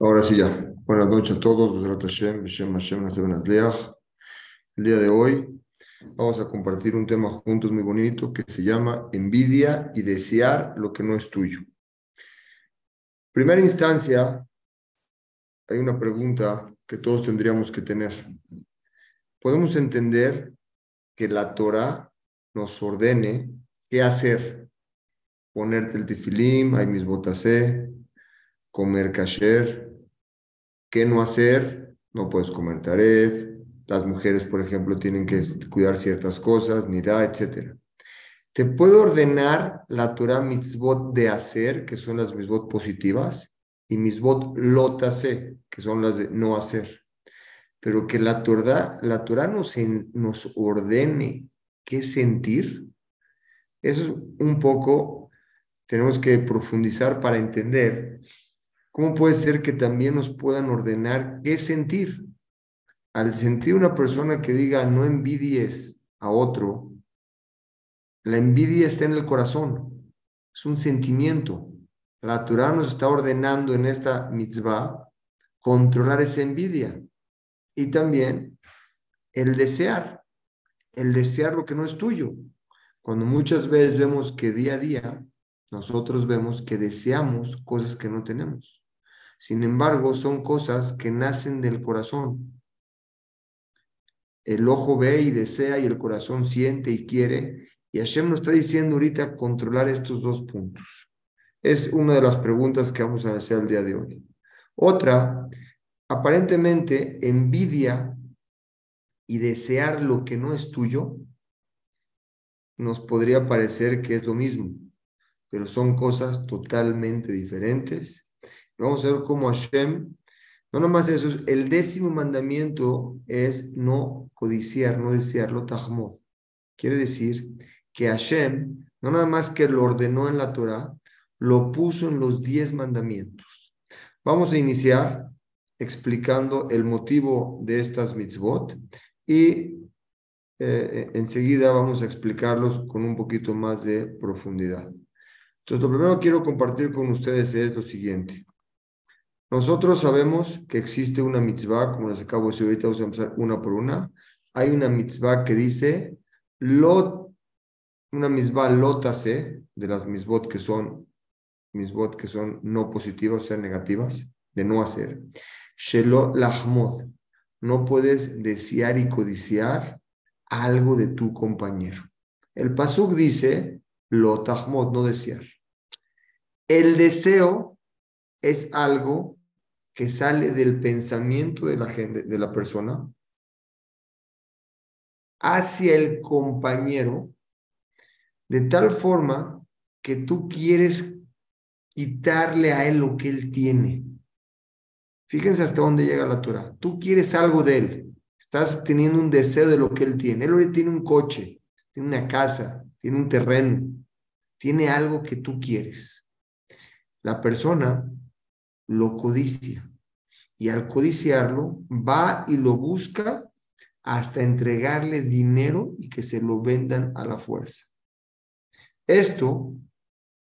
Ahora sí ya. Buenas noches a todos. El día de hoy vamos a compartir un tema juntos muy bonito que se llama envidia y desear lo que no es tuyo. Primera instancia, hay una pregunta que todos tendríamos que tener. Podemos entender que la Torah nos ordene qué hacer. Ponerte el tefilim, hay mis botasé, comer kasher, qué no hacer, no puedes comer taref, las mujeres, por ejemplo, tienen que cuidar ciertas cosas, nida, etc. Te puedo ordenar la Torah mitzvot de hacer, que son las mitzvot positivas, y mitzvot lotase, que son las de no hacer. Pero que la Torah, la Torah nos, nos ordene qué sentir, eso es un poco, tenemos que profundizar para entender ¿Cómo puede ser que también nos puedan ordenar qué sentir? Al sentir una persona que diga no envidies a otro, la envidia está en el corazón, es un sentimiento. La Torah nos está ordenando en esta mitzvah controlar esa envidia y también el desear, el desear lo que no es tuyo. Cuando muchas veces vemos que día a día nosotros vemos que deseamos cosas que no tenemos. Sin embargo, son cosas que nacen del corazón. El ojo ve y desea y el corazón siente y quiere. Y Hashem nos está diciendo ahorita controlar estos dos puntos. Es una de las preguntas que vamos a hacer el día de hoy. Otra, aparentemente envidia y desear lo que no es tuyo nos podría parecer que es lo mismo, pero son cosas totalmente diferentes Vamos a ver cómo Hashem, no nomás eso, el décimo mandamiento es no codiciar, no desearlo, tahmod. Quiere decir que Hashem, no nada más que lo ordenó en la Torah, lo puso en los diez mandamientos. Vamos a iniciar explicando el motivo de estas mitzvot y eh, enseguida vamos a explicarlos con un poquito más de profundidad. Entonces, lo primero que quiero compartir con ustedes es lo siguiente. Nosotros sabemos que existe una mitzvah, como les acabo de decir ahorita, vamos a empezar una por una. Hay una mitzvah que dice, lot, una mitzvah lotase, de las mitzvot que son, mitzvot que son no positivas, o sea, negativas, de no hacer. Shelo lahmod, no puedes desear y codiciar algo de tu compañero. El pasuk dice, lotahmod, no desear. El deseo es algo que sale del pensamiento de la gente, de la persona, hacia el compañero, de tal forma que tú quieres quitarle a él lo que él tiene. Fíjense hasta dónde llega la Torah. Tú quieres algo de él. Estás teniendo un deseo de lo que él tiene. Él tiene un coche, tiene una casa, tiene un terreno, tiene algo que tú quieres. La persona lo codicia y al codiciarlo va y lo busca hasta entregarle dinero y que se lo vendan a la fuerza. Esto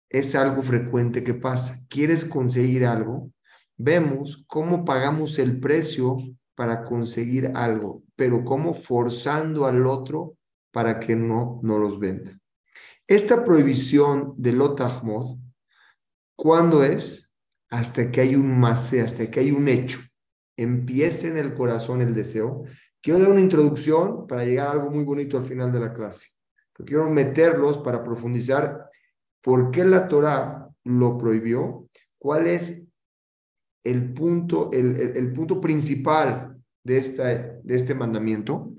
es algo frecuente que pasa. ¿Quieres conseguir algo? Vemos cómo pagamos el precio para conseguir algo, pero cómo forzando al otro para que no, no los venda. Esta prohibición de Lotahmod, ¿cuándo es? Hasta que hay un masé, hasta que hay un hecho. Empiece en el corazón el deseo. Quiero dar una introducción para llegar a algo muy bonito al final de la clase. quiero meterlos para profundizar por qué la Torah lo prohibió, cuál es el punto, el, punto principal de, esta, de este mandamiento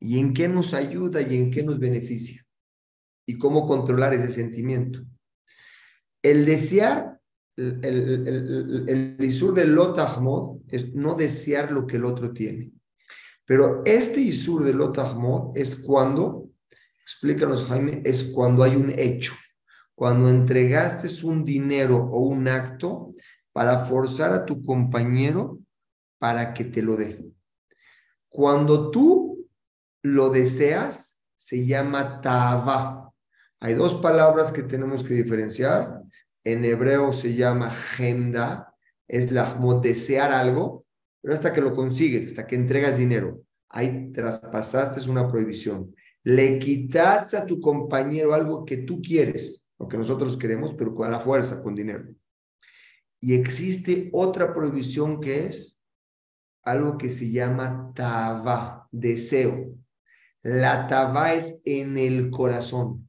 y en qué nos ayuda y en qué nos beneficia y cómo controlar ese sentimiento. El desear el, Isur del Lotahmod es no desear lo que el otro tiene. Pero este Isur del Lotahmod es cuando, explícanos Jaime, es cuando hay un hecho, cuando entregaste un dinero o un acto para forzar a tu compañero para que te lo dé. Cuando tú lo deseas, se llama Tava. Hay dos palabras que tenemos que diferenciar en hebreo se llama Gemda es la desear algo, pero hasta que lo consigues, hasta que entregas dinero. Ahí traspasaste una prohibición. Le quitas a tu compañero algo que tú quieres, lo que nosotros queremos, pero con la fuerza, con dinero. Y existe otra prohibición que es algo que se llama tava, deseo. La tava es en el corazón.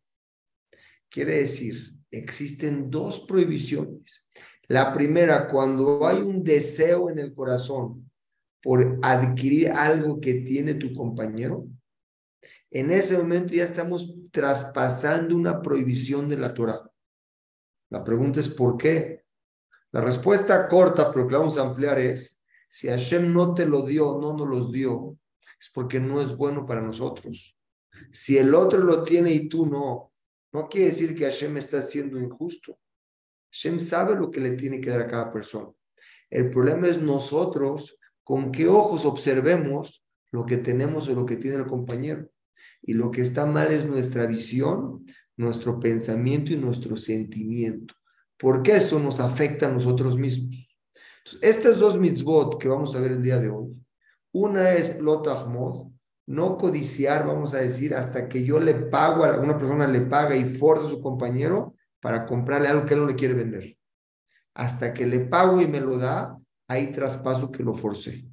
Quiere decir, existen dos prohibiciones. La primera, cuando hay un deseo en el corazón por adquirir algo que tiene tu compañero, en ese momento ya estamos traspasando una prohibición de la Torah. La pregunta es ¿por qué? La respuesta corta, pero que vamos a ampliar es, si Hashem no te lo dio, no nos los dio, es porque no es bueno para nosotros. Si el otro lo tiene y tú no, no quiere decir que Hashem está siendo injusto. Hashem sabe lo que le tiene que dar a cada persona. El problema es nosotros con qué ojos observemos lo que tenemos o lo que tiene el compañero. Y lo que está mal es nuestra visión, nuestro pensamiento y nuestro sentimiento. Porque eso nos afecta a nosotros mismos. Estas dos mitzvot que vamos a ver el día de hoy, una es lotahmod, no codiciar, vamos a decir, hasta que yo le pago a una persona, le paga y forza a su compañero para comprarle algo que él no le quiere vender. Hasta que le pago y me lo da, ahí traspaso que lo forcé.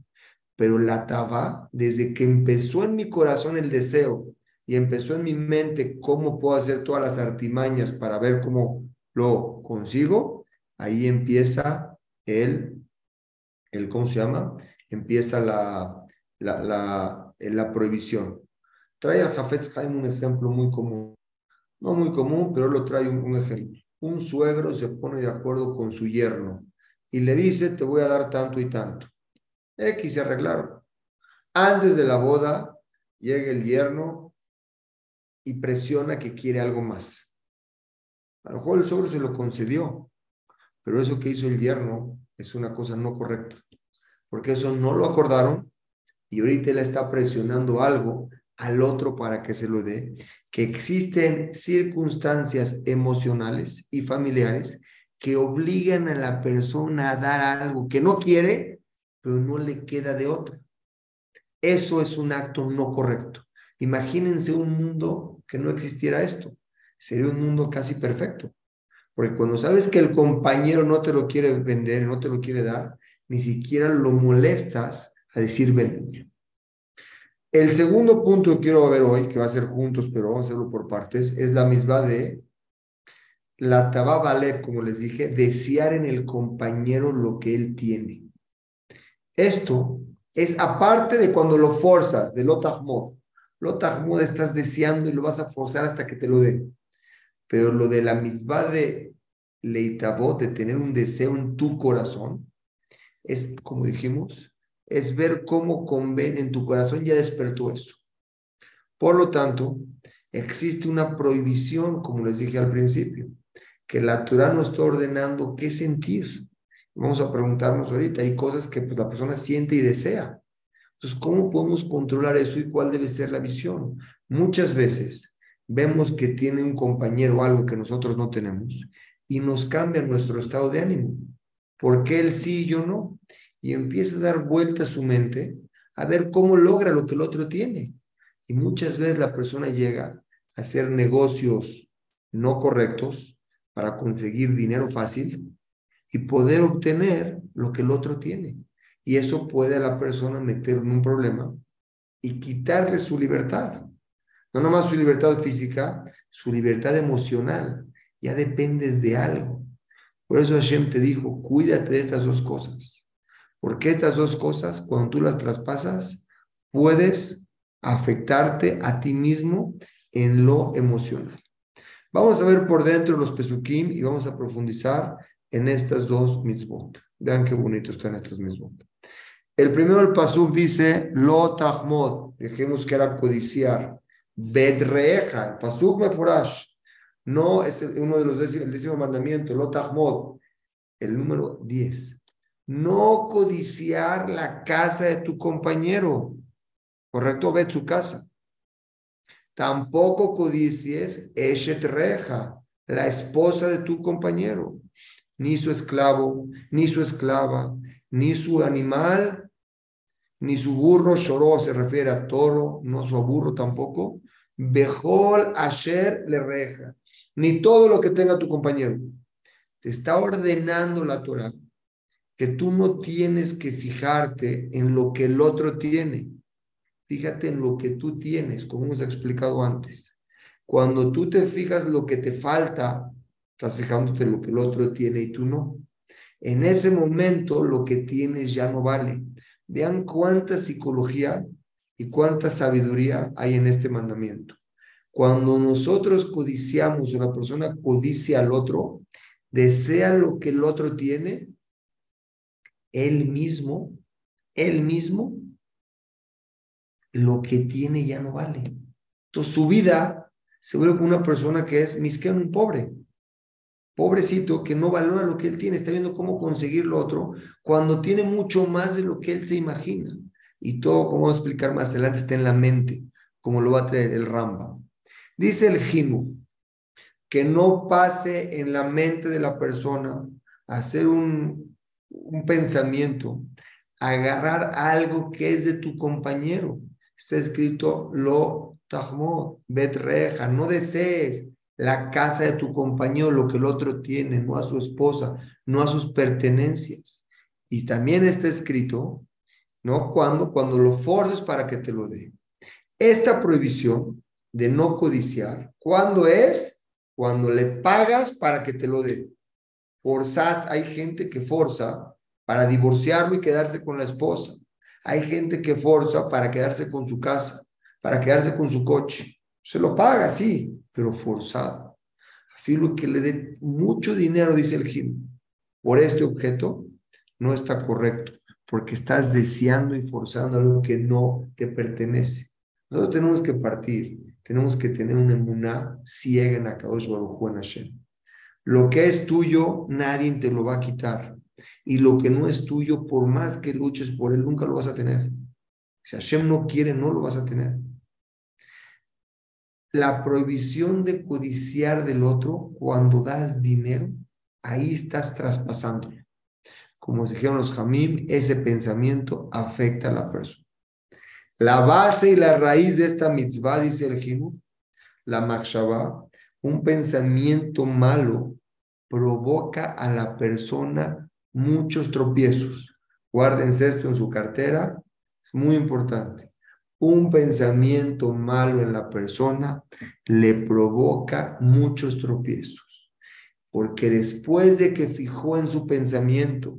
Pero la taba, desde que empezó en mi corazón el deseo y empezó en mi mente cómo puedo hacer todas las artimañas para ver cómo lo consigo, ahí empieza el, el ¿cómo se llama? Empieza la, la, la, la prohibición. Trae a Jafet Haim un ejemplo muy común. No muy común, pero lo trae un, ejemplo. Un suegro se pone de acuerdo con su yerno y le dice, te voy a dar tanto y tanto. X se arreglaron. Antes de la boda, llega el yerno y presiona que quiere algo más. A lo mejor el sobre se lo concedió, pero eso que hizo el yerno es una cosa no correcta, porque eso no lo acordaron y ahorita él está presionando algo al otro para que se lo dé, que existen circunstancias emocionales y familiares que obligan a la persona a dar algo que no quiere, pero no le queda de otra. Eso es un acto no correcto. Imagínense un mundo que no existiera esto. Sería un mundo casi perfecto. Porque cuando sabes que el compañero no te lo quiere vender, no te lo quiere dar, ni siquiera lo molestas a decir ven. El segundo punto que quiero ver hoy, que va a ser juntos, pero vamos a hacerlo por partes, es la misma de la tababa como les dije, desear en el compañero lo que él tiene. Esto es aparte de cuando lo forzas, del otahmod. Lo tahmud estás deseando y lo vas a forzar hasta que te lo dé. Pero lo de la misma de leitabot, de tener un deseo en tu corazón, es, como dijimos, es ver cómo conven en tu corazón ya despertó eso. Por lo tanto, existe una prohibición, como les dije al principio, que la Torah nos está ordenando qué sentir. Vamos a preguntarnos ahorita, hay cosas que pues, la persona siente y desea. Entonces, ¿cómo podemos controlar eso y cuál debe ser la visión? Muchas veces vemos que tiene un compañero algo que nosotros no tenemos y nos cambia nuestro estado de ánimo. ¿Por qué él sí y yo no? Y empieza a dar vuelta a su mente a ver cómo logra lo que el otro tiene. Y muchas veces la persona llega a hacer negocios no correctos para conseguir dinero fácil y poder obtener lo que el otro tiene. Y eso puede a la persona meter en un problema y quitarle su libertad. No nomás su libertad física, su libertad emocional. Ya dependes de algo. Por eso Hashem te dijo, cuídate de estas dos cosas. Porque estas dos cosas, cuando tú las traspasas, puedes afectarte a ti mismo en lo emocional. Vamos a ver por dentro los pesukim y vamos a profundizar en estas dos mitzvot. Vean qué bonito están estas mitzvot. El primero, el Pasuk dice, Lo tahmod, dejemos que era codiciar. Bedreja, el Pasuk meforash. No es uno de los el décimo Lo tahmod. El número 10. No codiciar la casa de tu compañero. ¿Correcto? Ve su casa. Tampoco codicies Eshet Reja, la esposa de tu compañero. ni su esclavo, ni su esclava, ni su animal, ni su burro, lloró, se refiere a toro, no su burro tampoco, Bejol Asher le reja, ni todo lo que tenga tu compañero. Te está ordenando la Torah que tú no tienes que fijarte en lo que el otro tiene. Fíjate en lo que tú tienes, como hemos explicado antes. Cuando tú te fijas lo que te falta, estás fijándote en lo que el otro tiene y tú no. En ese momento lo que tienes ya no vale. Vean cuánta psicología y cuánta sabiduría hay en este mandamiento. Cuando nosotros codiciamos, una persona codicia al otro, desea lo que el otro tiene, él mismo, él mismo, lo que tiene ya no vale. Entonces su vida se vuelve como una persona que es misqueno un pobre. Pobrecito que no valora lo que él tiene, está viendo cómo conseguir lo otro cuando tiene mucho más de lo que él se imagina. Y todo, como voy a explicar más adelante, está en la mente, como lo va a traer el Ramba. Dice el Jimu, que no pase en la mente de la persona hacer un un pensamiento, agarrar algo que es de tu compañero. Está escrito lo tahmo, betreja, no desees la casa de tu compañero, lo que el otro tiene, no a su esposa, no a sus pertenencias. Y también está escrito, ¿no? Cuando, cuando lo forces para que te lo dé. Esta prohibición de no codiciar, ¿cuándo es? Cuando le pagas para que te lo dé. Forzas, hay gente que forza para divorciarlo y quedarse con la esposa. Hay gente que forza para quedarse con su casa, para quedarse con su coche. Se lo paga, sí, pero forzado. Afilo que le dé mucho dinero, dice el Jim, por este objeto, no está correcto, porque estás deseando y forzando algo que no te pertenece. Nosotros tenemos que partir, tenemos que tener una emuná ciega en Akadosh Baruj en Hashem. Lo que es tuyo, nadie te lo va a quitar. Y lo que no es tuyo, por más que luches por él, nunca lo vas a tener. Si Hashem no quiere, no lo vas a tener. La prohibición de codiciar del otro cuando das dinero, ahí estás traspasando. Como dijeron los Jamim, ese pensamiento afecta a la persona. La base y la raíz de esta mitzvah, dice el Jimu, la Makshaba, un pensamiento malo provoca a la persona muchos tropiezos. Guárdense esto en su cartera, es muy importante. Un pensamiento malo en la persona le provoca muchos tropiezos, porque después de que fijó en su pensamiento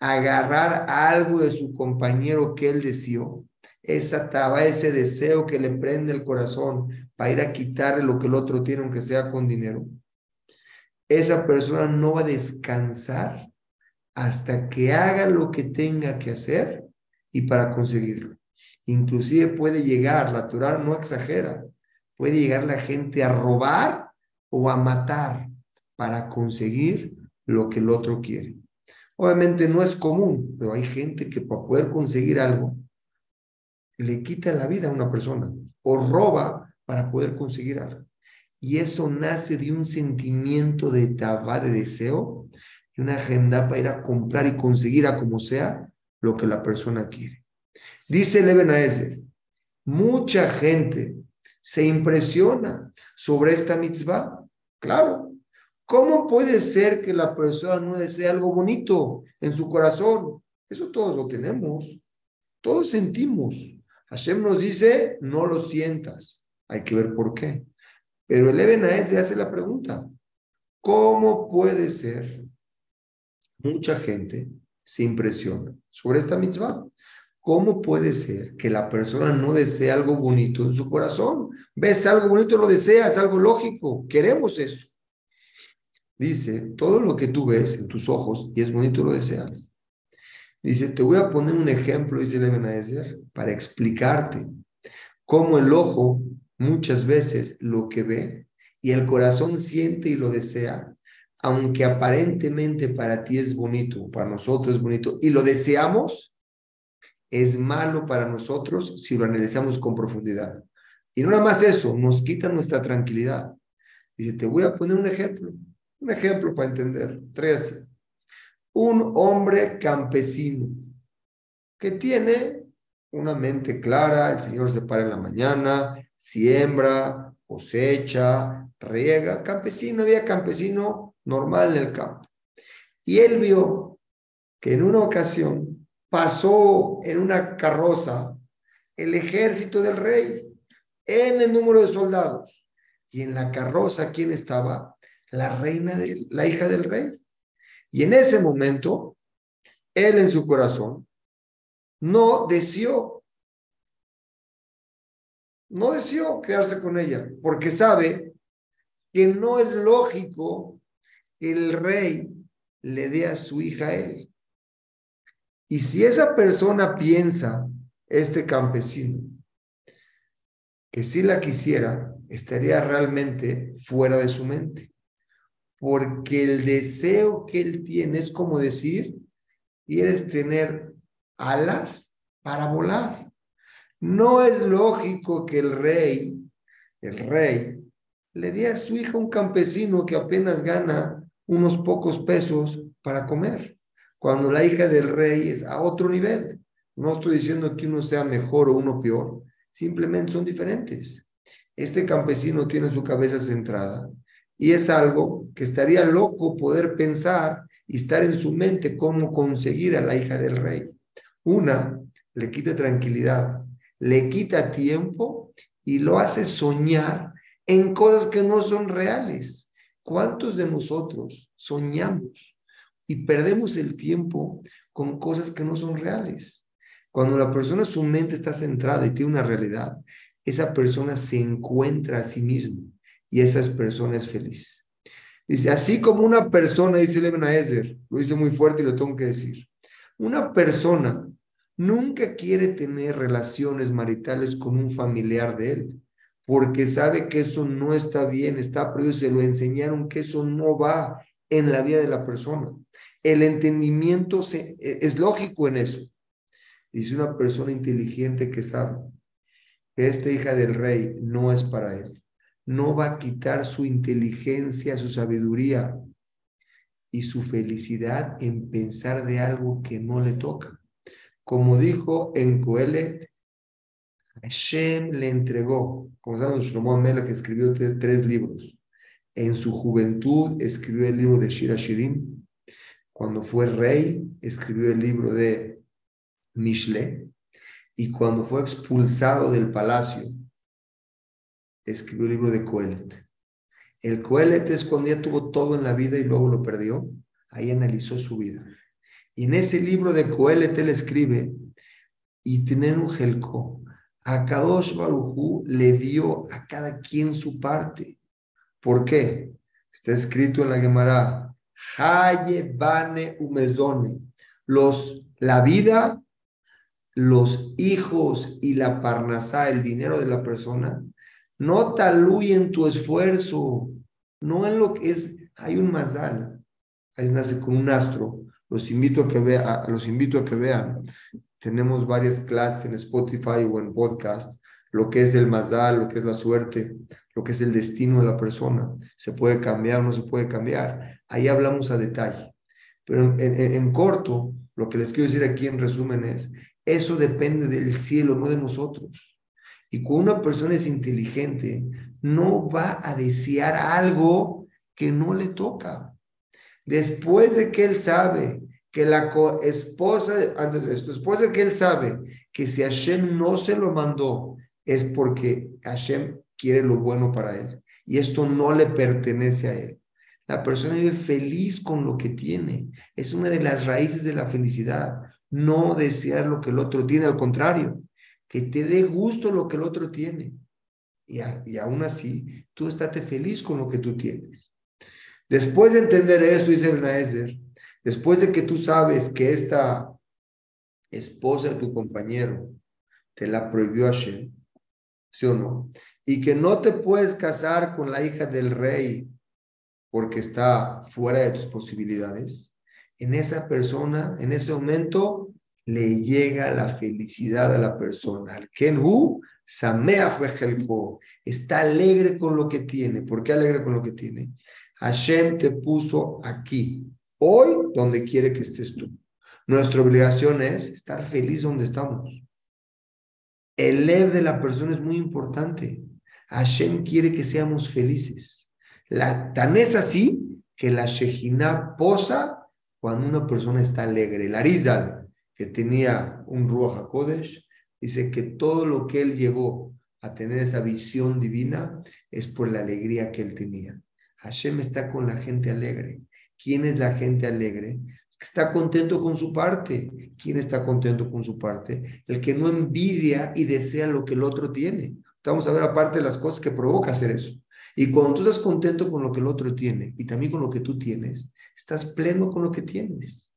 agarrar algo de su compañero que él deseó, esa taba, ese deseo que le prende el corazón para ir a quitarle lo que el otro tiene, aunque sea con dinero, esa persona no va a descansar hasta que haga lo que tenga que hacer y para conseguirlo. Inclusive puede llegar, la Torah no exagera, puede llegar la gente a robar o a matar para conseguir lo que el otro quiere. Obviamente no es común, pero hay gente que para poder conseguir algo le quita la vida a una persona o roba para poder conseguir algo. Y eso nace de un sentimiento de tabá, de deseo, y una agenda para ir a comprar y conseguir a como sea lo que la persona quiere. Dice Leven Aezer, mucha gente se impresiona sobre esta mitzvah. Claro, ¿cómo puede ser que la persona no desee algo bonito en su corazón? Eso todos lo tenemos, todos sentimos. Hashem nos dice, no lo sientas. Hay que ver por qué. Pero el Eben se hace la pregunta, ¿cómo puede ser? Mucha gente se impresiona sobre esta mitzvah. ¿Cómo puede ser que la persona no desee algo bonito en su corazón? Ves algo bonito, lo deseas, algo lógico, queremos eso. Dice, todo lo que tú ves en tus ojos y es bonito, lo deseas. Dice, te voy a poner un ejemplo, dice el para explicarte cómo el ojo muchas veces lo que ve y el corazón siente y lo desea, aunque aparentemente para ti es bonito, para nosotros es bonito, y lo deseamos, es malo para nosotros si lo analizamos con profundidad. Y no nada más eso, nos quita nuestra tranquilidad. Dice, te voy a poner un ejemplo. Un ejemplo para entender. Tres. Un hombre campesino que tiene una mente clara, el Señor se para en la mañana, siembra, cosecha, riega, campesino, había campesino normal en el campo. Y él vio que en una ocasión pasó en una carroza el ejército del rey en el número de soldados. Y en la carroza, ¿quién estaba? La reina, de, la hija del rey. Y en ese momento, él en su corazón no deseó, no deseó quedarse con ella, porque sabe que no es lógico que el rey le dé a su hija a él. Y si esa persona piensa, este campesino, que si la quisiera, estaría realmente fuera de su mente. Porque el deseo que él tiene es como decir, quieres tener alas para volar. No es lógico que el rey, el rey, le dé a su hija un campesino que apenas gana unos pocos pesos para comer, cuando la hija del rey es a otro nivel. No estoy diciendo que uno sea mejor o uno peor, simplemente son diferentes. Este campesino tiene su cabeza centrada y es algo que estaría loco poder pensar y estar en su mente cómo conseguir a la hija del rey. Una, le quita tranquilidad, le quita tiempo y lo hace soñar en cosas que no son reales. ¿Cuántos de nosotros soñamos y perdemos el tiempo con cosas que no son reales? Cuando la persona, su mente está centrada y tiene una realidad, esa persona se encuentra a sí mismo y esa persona es feliz. Dice, así como una persona, dice Leven Ezer, lo dice muy fuerte y lo tengo que decir, una persona nunca quiere tener relaciones maritales con un familiar de él, porque sabe que eso no está bien, está prohibido, se lo enseñaron que eso no va en la vida de la persona. El entendimiento e, es lógico en eso. Dice una persona inteligente que sabe que esta hija del rey no es para él. No va a quitar su inteligencia, su sabiduría y su felicidad en pensar de algo que no le toca. Como dijo en Coelet, Hashem le entregó, como sabemos, Shlomo Amela que escribió tres libros. En su juventud escribió el libro de Shira Shirim. Cuando fue rey, escribió el libro de Mishle, y cuando fue expulsado del palacio, escribió el libro de Coelet. El Coelet es cuando ya tuvo todo en la vida y luego lo perdió. Ahí analizó su vida. Y en ese libro de Coelet él escribe, y un gelco, a Kadosh Barujú le dio a cada quien su parte. ¿Por qué? Está escrito en la Gemara, Haye Bane Umezone. Los, la vida los hijos y la parnasá, el dinero de la persona, no taluyen tu esfuerzo, no en lo que es, hay un mazal, ahí nace con un astro, los invito a que vean, los invito a que vean, tenemos varias clases en Spotify o en podcast, lo que es el mazal, lo que es la suerte, lo que es el destino de la persona, se puede cambiar o no se puede cambiar, ahí hablamos a detalle, pero en corto, lo que les quiero decir aquí en resumen es, eso depende del cielo, no de nosotros. Y cuando una persona es inteligente, no va a desear algo que no le toca. Después de que él sabe que la esposa, antes de esto, de que él sabe que si Hashem no se lo mandó, es porque Hashem quiere lo bueno para él. Y esto no le pertenece a él. La persona vive feliz con lo que tiene. Es una de las raíces de la felicidad no desear lo que el otro tiene, al contrario, que te dé gusto lo que el otro tiene. Y, y aún así, tú estate feliz con lo que tú tienes. Después de entender esto, dice Benaezer, después de que tú sabes que esta esposa de tu compañero te la prohibió Hashem, ¿sí o no? Y que no te puedes casar con la hija del rey porque está fuera de tus posibilidades, en esa persona, en ese momento, le llega la felicidad a la persona. Al Kenhu, Sameach está alegre con lo que tiene. ¿Por qué alegre con lo que tiene? Hashem te puso aquí, hoy, donde quiere que estés tú. Nuestra obligación es estar feliz donde estamos. El lev de la persona es muy importante. Hashem quiere que seamos felices. La, tan es así que la Shejina posa cuando una persona está alegre. El Arizal, que tenía un Ruach HaKodesh, dice que todo lo que él llevó a tener esa visión divina es por la alegría que él tenía. Hashem está con la gente alegre. ¿Quién es la gente alegre? Está contento con su parte. ¿Quién está contento con su parte? El que no envidia y desea lo que el otro tiene. Vamos a ver aparte las cosas que provoca hacer eso. Y cuando tú estás contento con lo que el otro tiene y también con lo que tú tienes, estás pleno con lo que tienes.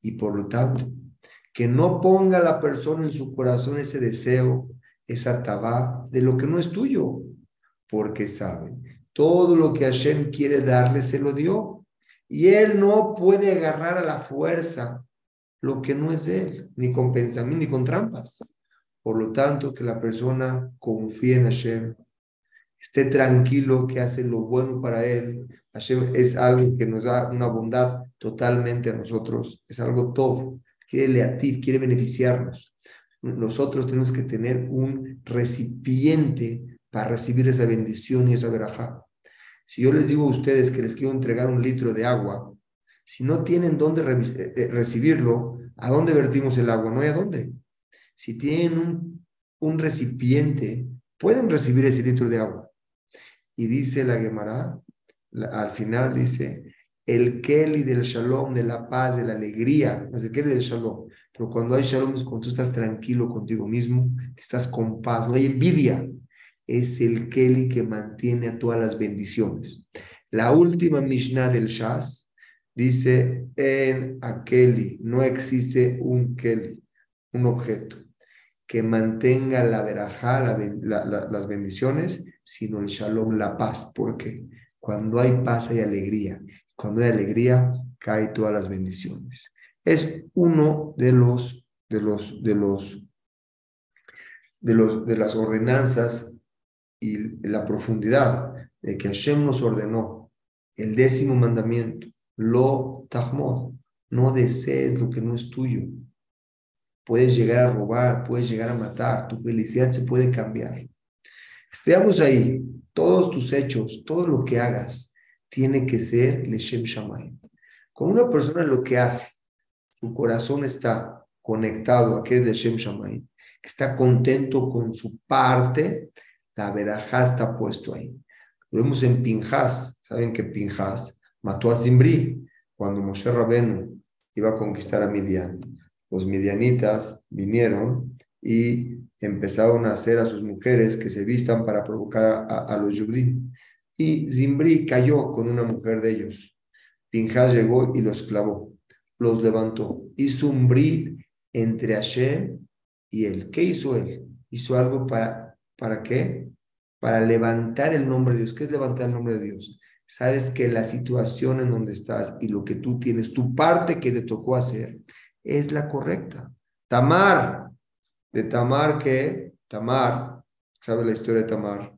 Y por lo tanto, que no ponga la persona en su corazón ese deseo, esa tabá de lo que no es tuyo, porque sabe, todo lo que Hashem quiere darle se lo dio. Y él no puede agarrar a la fuerza lo que no es de él, ni con pensamiento, ni con trampas. Por lo tanto, que la persona confíe en Hashem, esté tranquilo que hace lo bueno para él. Hashem es algo que nos da una bondad totalmente a nosotros, es algo todo, quiere ti, quiere beneficiarnos. Nosotros tenemos que tener un recipiente para recibir esa bendición y esa verajá. Si yo les digo a ustedes que les quiero entregar un litro de agua, si no tienen dónde eh, eh, recibirlo, ¿a dónde vertimos el agua? No hay a dónde. Si tienen un, recipiente, pueden recibir ese litro de agua. Y dice la Gemara, al final dice, el Kelly del Shalom, de la paz, de la alegría, es el Kelly del Shalom. Pero cuando hay Shalom es cuando tú estás tranquilo contigo mismo, estás con paz, no hay envidia, es el Keli que mantiene a todas las bendiciones. La última Mishnah del Shas dice, en Akeli no existe un Keli, un objeto, que mantenga la verajá, las bendiciones, sino el Shalom, la paz. porque Cuando hay paz hay alegría. Cuando hay alegría, cae todas las bendiciones. Es uno de los, de los, de los, de los, de las ordenanzas y la profundidad de que Hashem nos ordenó el décimo mandamiento, lo tahmod, no desees lo que no es tuyo. Puedes llegar a robar, puedes llegar a matar, tu felicidad se puede cambiar. Estemos ahí, todos tus hechos, todo lo que hagas, tiene que ser Leshem Shamay. Con una persona lo que hace, su corazón está conectado a que es Leshem Shamay, que está contento con su parte, la verajá está puesto ahí. Lo vemos en Pinjas. Saben que Pinjas mató a Zimbri cuando Moshe Rabenu iba a conquistar a Midian. Los midianitas vinieron y empezaron a hacer a sus mujeres que se vistan para provocar a, los judíos. Y Zimbri cayó con una mujer de ellos. Pinjas llegó y los clavó, los levantó. Hizo un entre Hashem y él. ¿Qué hizo él? Hizo algo para ¿Para qué? Para levantar el nombre de Dios. ¿Qué es levantar el nombre de Dios? Sabes que la situación en donde estás y lo que tú tienes, tu parte que te tocó hacer, es la correcta. Tamar, de Tamar que, Tamar, ¿sabe la historia de Tamar?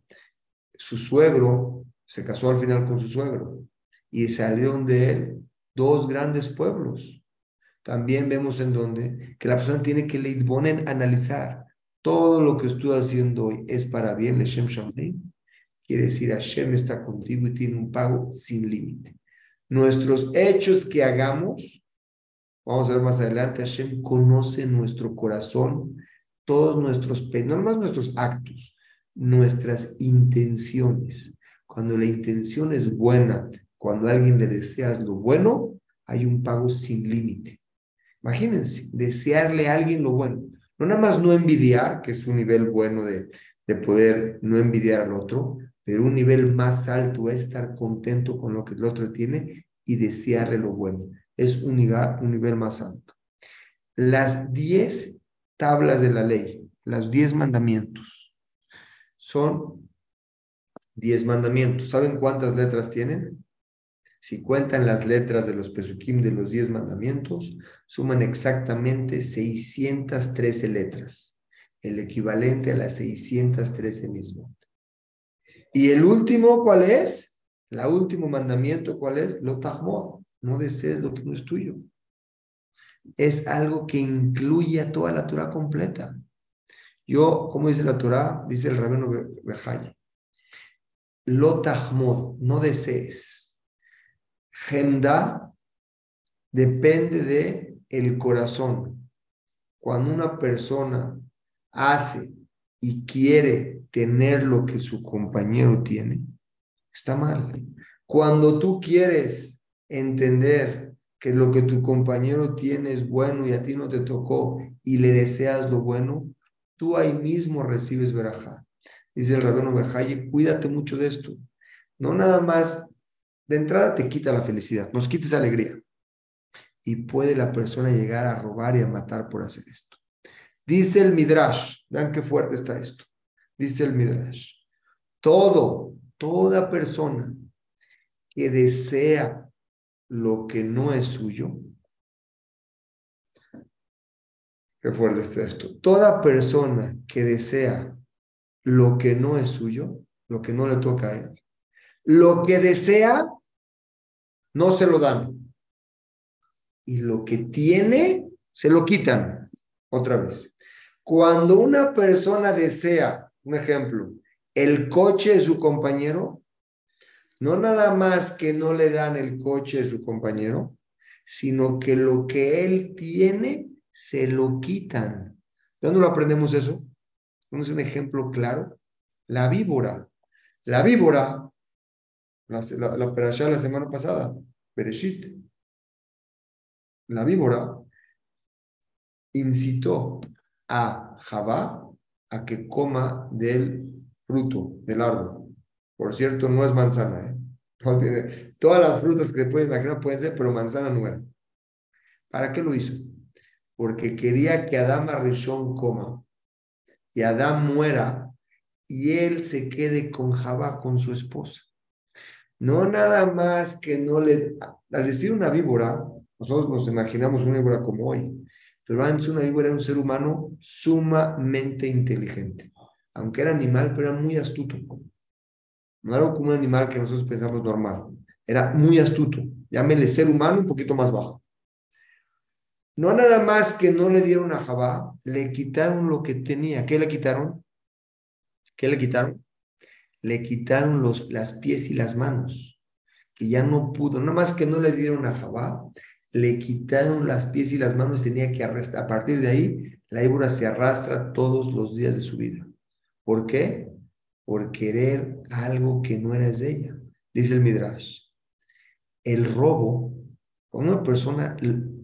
Su suegro se casó al final con su suegro y salieron de él dos grandes pueblos. También vemos en donde que la persona tiene que le analizar todo lo que estoy haciendo hoy es para bien, Leshem quiere decir Hashem está contigo y tiene un pago sin límite. Nuestros hechos que hagamos, vamos a ver más adelante, Hashem conoce nuestro corazón, todos nuestros, no más nuestros actos, nuestras intenciones. Cuando la intención es buena, cuando a alguien le deseas lo bueno, hay un pago sin límite. Imagínense, desearle a alguien lo bueno. No nada más no envidiar, que es un nivel bueno de, de poder no envidiar al otro, pero un nivel más alto es estar contento con lo que el otro tiene y desearle lo bueno. Es un, un nivel más alto. Las diez tablas de la ley, los diez mandamientos, son diez mandamientos. ¿Saben cuántas letras tienen? Si cuentan las letras de los Pesukim de los diez mandamientos, suman exactamente 613 letras, el equivalente a las 613 mismo. ¿Y el último cuál es? El último mandamiento, ¿cuál es? Lo no desees lo que no es tuyo. Es algo que incluye a toda la Torah completa. Yo, como dice la Torah, dice el rabino Bejaya, lo tahmod, no desees. Gemda depende de el corazón. Cuando una persona hace y quiere tener lo que su compañero tiene, está mal. Cuando tú quieres entender que lo que tu compañero tiene es bueno y a ti no te tocó y le deseas lo bueno, tú ahí mismo recibes verajá. Dice el rabino Bejaye, cuídate mucho de esto. No nada más, de entrada te quita la felicidad, nos quites alegría. Y puede la persona llegar a robar y a matar por hacer esto. Dice el Midrash, vean qué fuerte está esto. Dice el Midrash, todo, toda persona que desea lo que no es suyo, qué fuerte está esto. Toda persona que desea lo que no es suyo, lo que no le toca a él, lo que desea, no se lo dan. Y lo que tiene, se lo quitan. Otra vez. Cuando una persona desea, un ejemplo, el coche de su compañero, no nada más que no le dan el coche de su compañero, sino que lo que él tiene se lo quitan. ¿De dónde lo aprendemos eso? es un ejemplo claro. La víbora. La víbora, la, la, la la semana pasada, Bereshit. La víbora incitó a Javá a que coma del fruto del árbol. Por cierto, no es manzana. ¿eh? Todas las frutas que se pueden imaginar pueden ser, pero manzana no era. ¿Para qué lo hizo? Porque quería que Adán Rishon coma y Adán muera y él se quede con Javá, con su esposa. No nada más que no le... Al decir una víbora, nosotros nos imaginamos una víbora como hoy, pero antes una víbora era un ser humano sumamente inteligente. Aunque era animal, pero era muy astuto. No era como un animal que nosotros pensamos normal. Era muy astuto. Llámele ser humano un poquito más bajo. No nada más que no le dieron a Jabá, le quitaron lo que tenía. ¿Qué le quitaron? ¿Qué le quitaron? Le quitaron los, las pies y las manos, que ya no pudo. Nada más que no le dieron a Jabá, le quitaron las pies y las manos, tenía que arrastrar. A partir de ahí, la víbora se arrastra todos los días de su vida. ¿Por qué? Por querer algo que no era de ella. Dice el Midrash. El robo, cuando una persona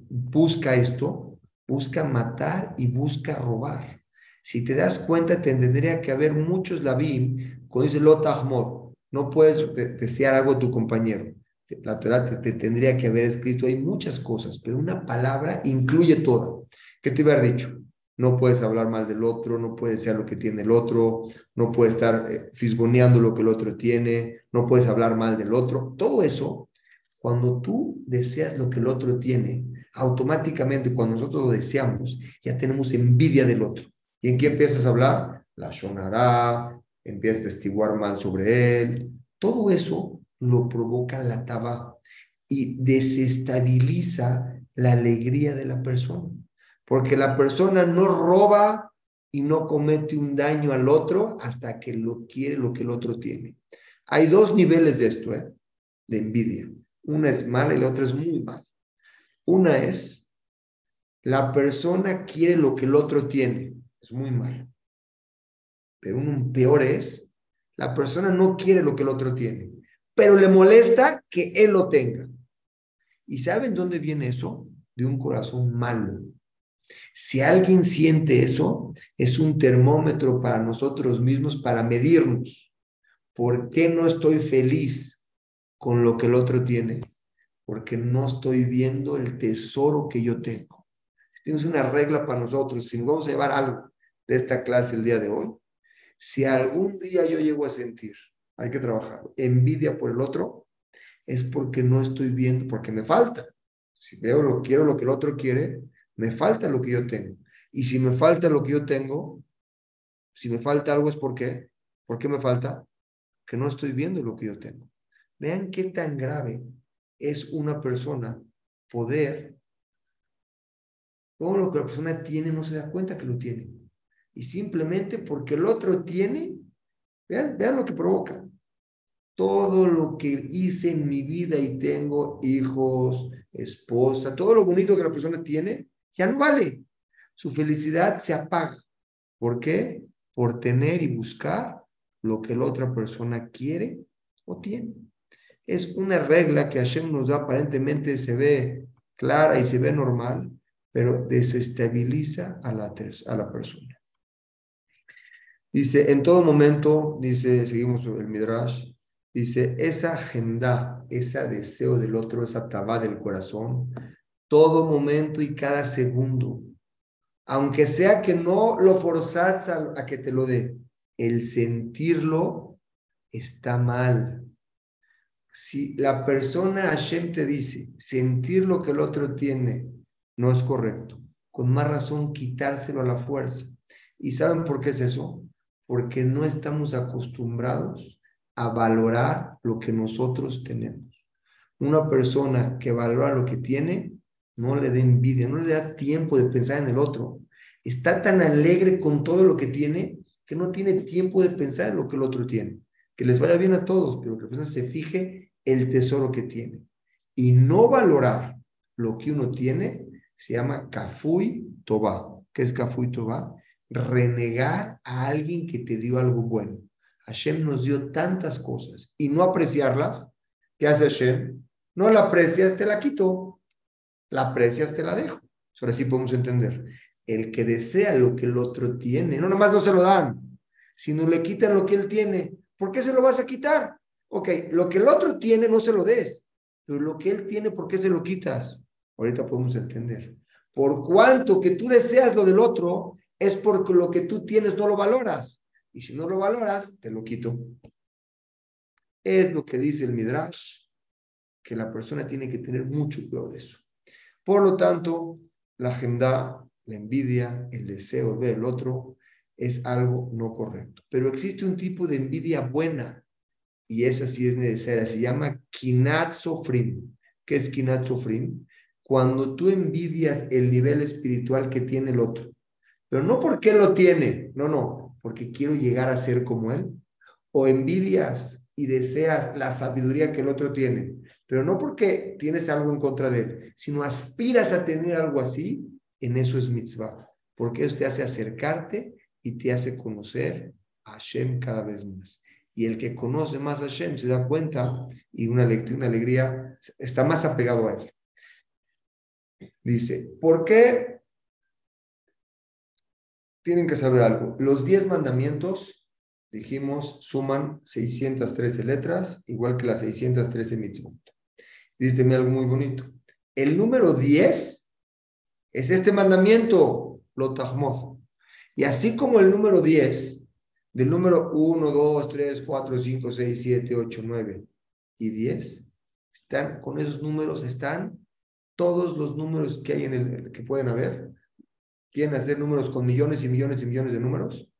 busca esto, busca matar y busca robar. Si te das cuenta, tendría que haber muchos labim, cuando dice Lotahmod, no puedes desear algo a tu compañero la Torah te, tendría que haber escrito, hay muchas cosas, pero una palabra incluye todo. ¿Qué te hubiera dicho? No puedes hablar mal del otro, no puedes ser lo que tiene el otro, no puedes estar eh, fisgoneando lo que el otro tiene, no puedes hablar mal del otro. Todo eso, cuando tú deseas lo que el otro tiene, automáticamente cuando nosotros lo deseamos, ya tenemos envidia del otro. ¿Y en qué empiezas a hablar? La sonará, empiezas a testiguar mal sobre él. Todo eso lo provoca la taba y desestabiliza la alegría de la persona. Porque la persona no roba y no comete un daño al otro hasta que lo quiere lo que el otro tiene. Hay dos niveles de esto, ¿eh? de envidia. Una es mala y la otra es muy mala. Una es, la persona quiere lo que el otro tiene. Es muy mal. Pero un peor es, la persona no quiere lo que el otro tiene pero le molesta que él lo tenga. ¿Y saben dónde viene eso? De un corazón malo. Si alguien siente eso, es un termómetro para nosotros mismos para medirnos. ¿Por qué no estoy feliz con lo que el otro tiene? Porque no estoy viendo el tesoro que yo tengo. Tienes una regla para nosotros. Si nos vamos a llevar algo de esta clase el día de hoy, si algún día yo llego a sentir hay que trabajar. Envidia por el otro es porque no estoy viendo, porque me falta. Si veo lo quiero lo que el otro quiere, me falta lo que yo tengo. Y si me falta lo que yo tengo, si me falta algo es porque, ¿por qué me falta? Que no estoy viendo lo que yo tengo. Vean qué tan grave es una persona poder, todo lo que la persona tiene no se da cuenta que lo tiene. Y simplemente porque el otro tiene, vean, vean lo que provoca. Todo lo que hice en mi vida y tengo hijos, esposa, todo lo bonito que la persona tiene, ya no vale. Su felicidad se apaga. ¿Por qué? Por tener y buscar lo que la otra persona quiere o tiene. Es una regla que Hashem nos da, aparentemente se ve clara y se ve normal, pero desestabiliza a la, a la persona. Dice, en todo momento, dice, seguimos el Midrash, dice, esa agenda, ese deseo del otro, esa tabá del corazón, todo momento y cada segundo, aunque sea que no lo forzas a, que te lo dé, el sentirlo está mal. Si la persona Hashem te dice, sentir lo que el otro tiene no es correcto, con más razón quitárselo a la fuerza. ¿Y saben por qué es eso? Porque no estamos acostumbrados a valorar lo que nosotros tenemos. Una persona que valora lo que tiene, no le da envidia, no le da tiempo de pensar en el otro. Está tan alegre con todo lo que tiene que no tiene tiempo de pensar en lo que el otro tiene. Que les vaya bien a todos, pero que la persona se fije el tesoro que tiene. Y no valorar lo que uno tiene se llama kafui toba. ¿Qué es kafui toba? Renegar a alguien que te dio algo bueno. Hashem nos dio tantas cosas y no apreciarlas, ¿qué hace Hashem? No la aprecias, te la quito. La aprecias, te la dejo. Ahora sí podemos entender. El que desea lo que el otro tiene, no nomás no se lo dan, sino le quitan lo que él tiene. ¿Por qué se lo vas a quitar? Ok, lo que el otro tiene no se lo des, pero lo que él tiene, ¿por qué se lo quitas? Ahorita podemos entender. Por cuanto que tú deseas lo del otro, es porque lo que tú tienes no lo valoras. Y si no lo valoras, te lo quito. Es lo que dice el Midrash, que la persona tiene que tener mucho cuidado de eso. Por lo tanto, la agenda, la envidia, el deseo de ver el otro, es algo no correcto. Pero existe un tipo de envidia buena, y esa sí es necesaria, se llama kinat sofrim. ¿Qué es kinat sofrim? Cuando tú envidias el nivel espiritual que tiene el otro pero no porque lo tiene, no, no, porque quiero llegar a ser como él. O envidias y deseas la sabiduría que el otro tiene, pero no porque tienes algo en contra de él, sino aspiras a tener algo así, en eso es mitzvah, porque eso te hace acercarte y te hace conocer a Hashem cada vez más. Y el que conoce más a Hashem se da cuenta y una, una alegría está más apegado a él. Dice, ¿por qué tienen que saber algo. Los 10 mandamientos, dijimos, suman 613 letras, igual que las 613 mitzvot. Dísteme algo muy bonito. El número 10 es este mandamiento, lo tajmoz. Y así como el número 10, del número 1, 2, 3, 4, 5, 6, 7, 8, 9 y 10, están, con esos números están todos los números que hay en el que pueden haber quieren hacer números con millones y millones y millones de números,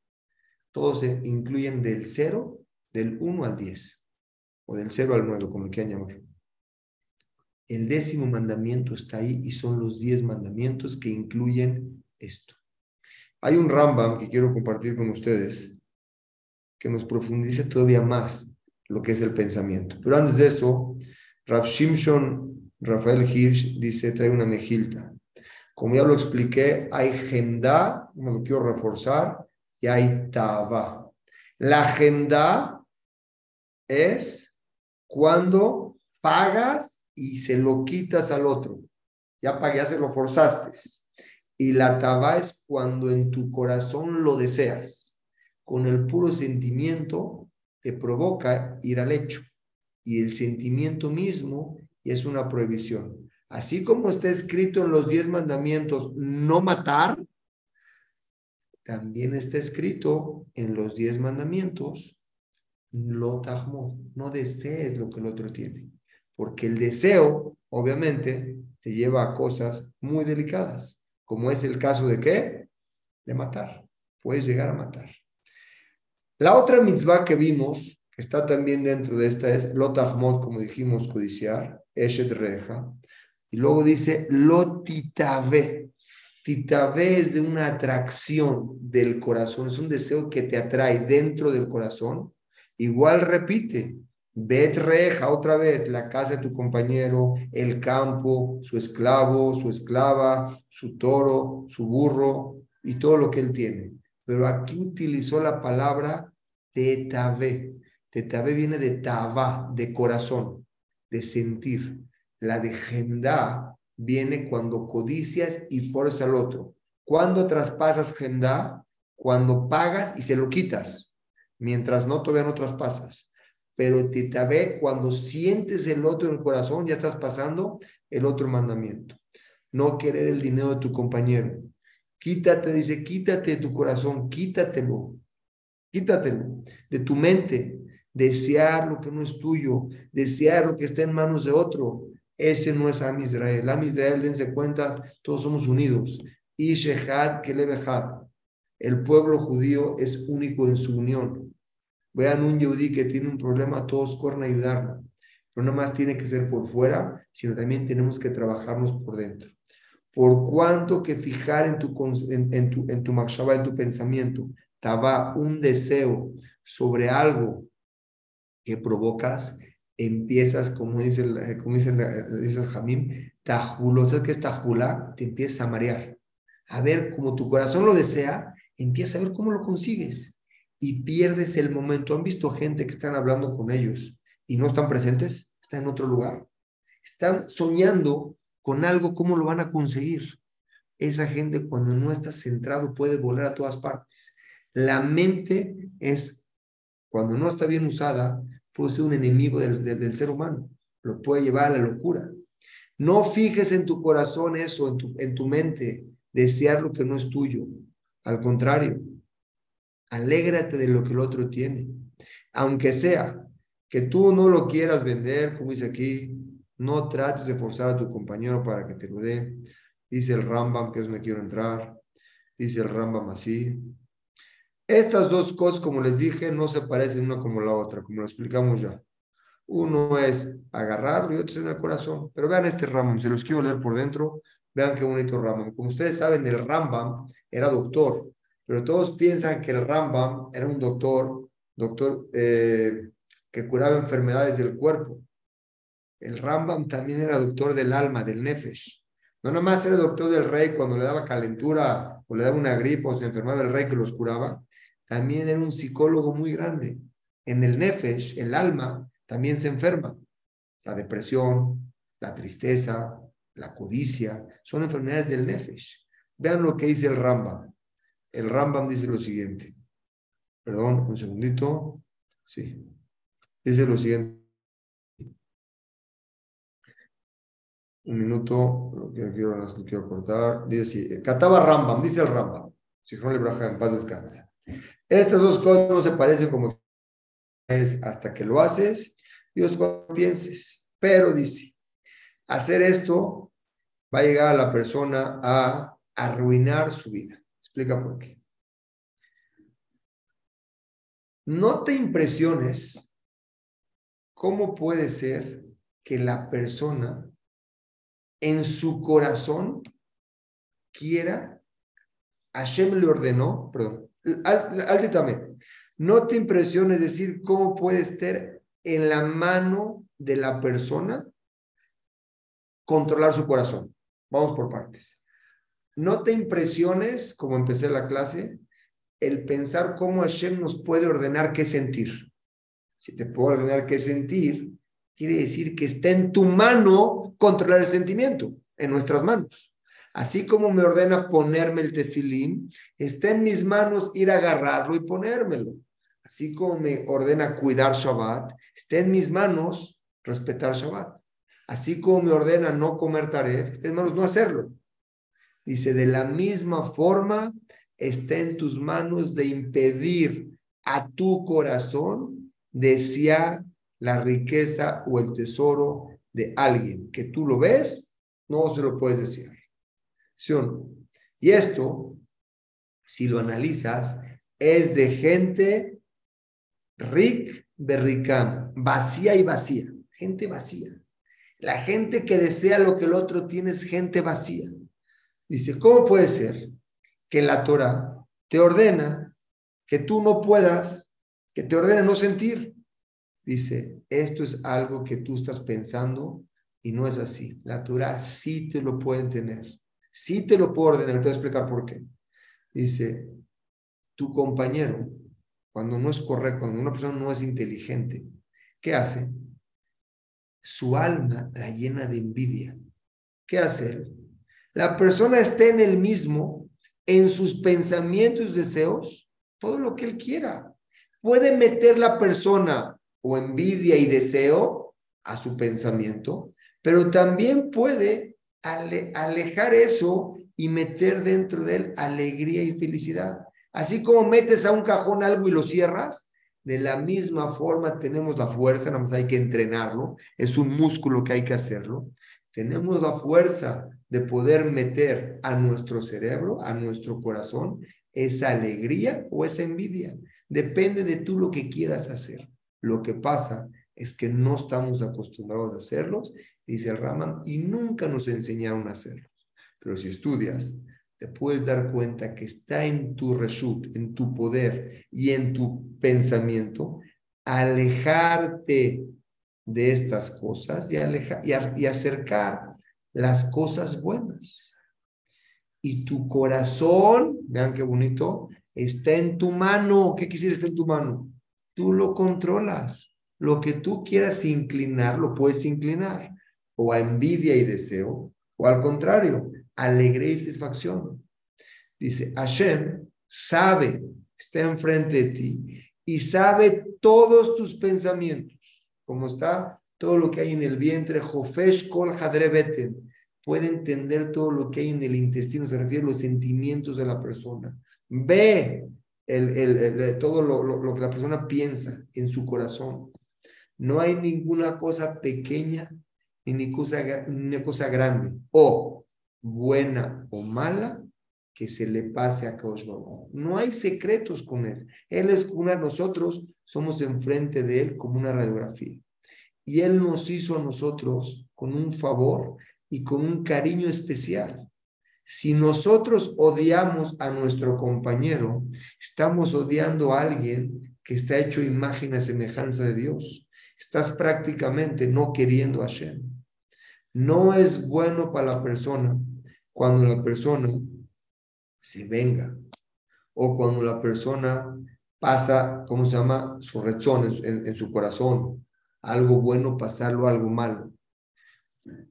todos se incluyen del 0, del 1 al 10, o del 0 al 9, como quieran llamar. El décimo mandamiento está ahí y son los 10 mandamientos que incluyen esto. Hay un Rambam que quiero compartir con ustedes que nos profundiza todavía más lo que es el pensamiento. Pero antes de eso, Rav Shimshon Rafael Hirsch dice, trae una mejilta. Como ya lo expliqué, hay agenda, me lo quiero reforzar, y hay taba. La agenda es cuando pagas y se lo quitas al otro. Ya pagué, ya se lo forzaste. Y la taba es cuando en tu corazón lo deseas. Con el puro sentimiento te provoca ir al hecho. Y el sentimiento mismo es una prohibición. Así como está escrito en los diez mandamientos, no matar, también está escrito en los diez mandamientos, lo no desees lo que el otro tiene, porque el deseo, obviamente, te lleva a cosas muy delicadas, como es el caso de qué? De matar. Puedes llegar a matar. La otra mitzvah que vimos, está también dentro de esta, es Lotahmod, como dijimos, codiciar, Eshet Reja. Y luego dice Lotitave. Titave es de una atracción del corazón, es un deseo que te atrae dentro del corazón. Igual repite, Bet reja otra vez, la casa de tu compañero, el campo, su esclavo, su esclava, su toro, su burro y todo lo que él tiene. Pero aquí utilizó la palabra tetave. Tetave viene de tava, de corazón, de sentir. La de gemda viene cuando codicias y fuerzas al otro. Cuando traspasas gemda, cuando pagas y se lo quitas. Mientras no, todavía no traspasas pero ve cuando sientes el otro en el corazón, ya estás pasando el otro mandamiento. No querer el dinero de tu compañero. Quítate, dice, quítate de tu corazón, quítatelo, quítatelo de tu mente. Desear lo que no es tuyo, desear lo que está en manos de otro. Ese no es Am Israel. Am Israel, dense cuenta, todos somos unidos. Y Shehad Kelebehad. El pueblo judío es único en su unión. Vean un yudí que tiene un problema, todos corren a ayudarlo. Pero no más tiene que ser por fuera, sino también tenemos que trabajarnos por dentro. Por cuanto que fijar en tu, en, tu, en tu en tu pensamiento, taba un deseo sobre algo que provocas, empiezas, como dice, como dice, dice Jamim, tajulo, ¿sabes qué es tajula? Te empiezas a marear. A ver, como tu corazón lo desea, empieza a ver cómo lo consigues y pierdes el momento. ¿Han visto gente que están hablando con ellos y no están presentes? Están en otro lugar. Están soñando con algo, ¿cómo lo van a conseguir? Esa gente cuando no está centrado puede volar a todas partes. La mente es, cuando no está bien usada, puede ser un enemigo del, ser humano. Lo puede llevar a la locura. No fijes en tu corazón eso, en tu, en tu mente, desear lo que no es tuyo. Al contrario, Alégrate de lo que el otro tiene. Aunque sea que tú no lo quieras vender, como dice aquí, no trates de forzar a tu compañero para que te lo dé. Dice el Rambam, que es me quiero entrar. Dice el Rambam así. Estas dos cosas, como les dije, no se parecen una como la otra, como lo explicamos ya. Uno es agarrarlo y otro es en el corazón. Pero vean este Rambam, se los quiero leer por dentro. Vean qué bonito Rambam. Como ustedes saben, el Rambam era doctor pero todos piensan que el Rambam era un doctor, doctor eh, que curaba enfermedades del cuerpo. El Rambam también era doctor del alma, del nefesh. No nomás era doctor del rey cuando le daba calentura o le daba una gripe o se enfermaba el rey que los curaba, también era un psicólogo muy grande. En el nefesh, el alma, también se enferma. La depresión, la tristeza, la codicia, son enfermedades del nefesh. Vean lo que dice el Rambam. El Rambam dice lo siguiente. Perdón, un segundito. Sí. Dice lo siguiente. Un minuto, lo que quiero, quiero cortar. Dice. Cataba Rambam, dice el Rambam. Si no le braja en paz descansa. Estas dos cosas no se parecen como es hasta que lo haces y cuando pienses. Pero dice, hacer esto va a llegar a la persona a arruinar su vida. Explica por qué. No te impresiones cómo puede ser que la persona en su corazón quiera, Hashem le ordenó, perdón, altamente, no te impresiones decir cómo puede estar en la mano de la persona controlar su corazón. Vamos por partes. No te impresiones, como empecé la clase, el pensar cómo Hashem nos puede ordenar qué sentir. Si te puedo ordenar qué sentir, quiere decir que está en tu mano controlar el sentimiento, en nuestras manos. Así como me ordena ponerme el tefilín, está en mis manos ir a agarrarlo y ponérmelo. Así como me ordena cuidar Shabbat, está en mis manos respetar Shabbat. Así como me ordena no comer taref, está en manos no hacerlo. Dice, de la misma forma, está en tus manos de impedir a tu corazón desear la riqueza o el tesoro de alguien que tú lo ves, no se lo puedes desear. ¿Sí Y esto, si lo analizas, es de gente rica berricam, vacía y vacía, gente vacía. La gente que desea lo que el otro tiene es gente vacía. Dice, ¿cómo puede ser que la Torah te ordena que tú no puedas, que te ordene no sentir? Dice, esto es algo que tú estás pensando y no es así. La Torah sí te lo puede tener, sí te lo puede ordenar. Te voy a explicar por qué. Dice, tu compañero, cuando no es correcto, cuando una persona no es inteligente, ¿qué hace? Su alma la llena de envidia. ¿Qué hace él? La persona está en el mismo, en sus pensamientos y deseos, todo lo que él quiera. Puede meter la persona o envidia y deseo a su pensamiento, pero también puede alejar eso y meter dentro de él alegría y felicidad. Así como metes a un cajón algo y lo cierras, de la misma forma tenemos la fuerza, nada más hay que entrenarlo, es un músculo que hay que hacerlo. Tenemos la fuerza de poder meter a nuestro cerebro, a nuestro corazón, esa alegría o esa envidia. Depende de tú lo que quieras hacer. Lo que pasa es que no estamos acostumbrados a hacerlos, dice Raman, y nunca nos enseñaron a hacerlos. Pero si estudias, te puedes dar cuenta que está en tu reshut, en tu poder y en tu pensamiento, alejarte de estas cosas y, y, acercar las cosas buenas. Y tu corazón, vean qué bonito, está en tu mano. ¿Qué quisiera estar en tu mano? Tú lo controlas. Lo que tú quieras inclinar, lo puedes inclinar. O a envidia y deseo, o al contrario, alegría y satisfacción. Dice, Hashem sabe, está enfrente de ti y sabe todos tus pensamientos, como está todo lo que hay en el vientre, Jofesh Kol Hadrebeten, puede entender todo lo que hay en el intestino, se refiere a los sentimientos de la persona. Ve el, todo lo, lo, que la persona piensa en su corazón. No hay ninguna cosa pequeña ni cosa, ni cosa grande. O buena o mala que se le pase a Kaush No hay secretos con él. Él es una, nosotros somos enfrente de él como una radiografía. Y él nos hizo a nosotros con un favor y con un cariño especial. Si nosotros odiamos a nuestro compañero, estamos odiando a alguien que está hecho imagen a semejanza de Dios. Estás prácticamente no queriendo a Hashem. No es bueno para la persona cuando la persona se venga o cuando la persona pasa, ¿cómo se llama? Su rezón en, su corazón. Algo bueno pasarlo algo malo.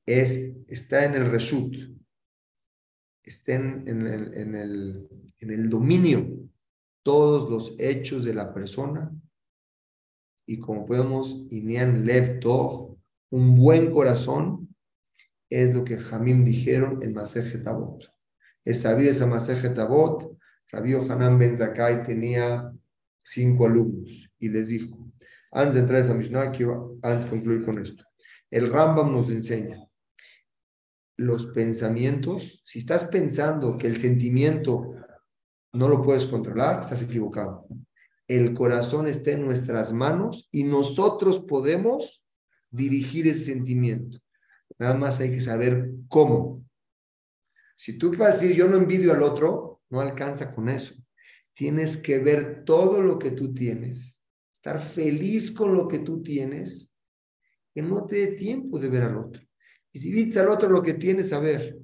Es, está en el reshut, está en, el, en, el, en el dominio todos los hechos de la persona y como podemos, Inian Lev un buen corazón, es lo que Jamim dijeron en Masejet Avot. Es sabido esa Avot, Rabbi Hanan Ben Zakai tenía cinco alumnos y les dijo, antes de entrar a esa Mishnah, quiero antes concluir con esto. El Rambam nos enseña los pensamientos, si estás pensando que el sentimiento no lo puedes controlar, estás equivocado. El corazón está en nuestras manos y nosotros podemos dirigir ese sentimiento. Nada más hay que saber cómo. Si tú vas a decir yo no envidio al otro, no alcanza con eso. Tienes que ver todo lo que tú tienes, estar feliz con lo que tú tienes, que no te dé tiempo de ver al otro. Y si viste al otro lo que tienes, a ver,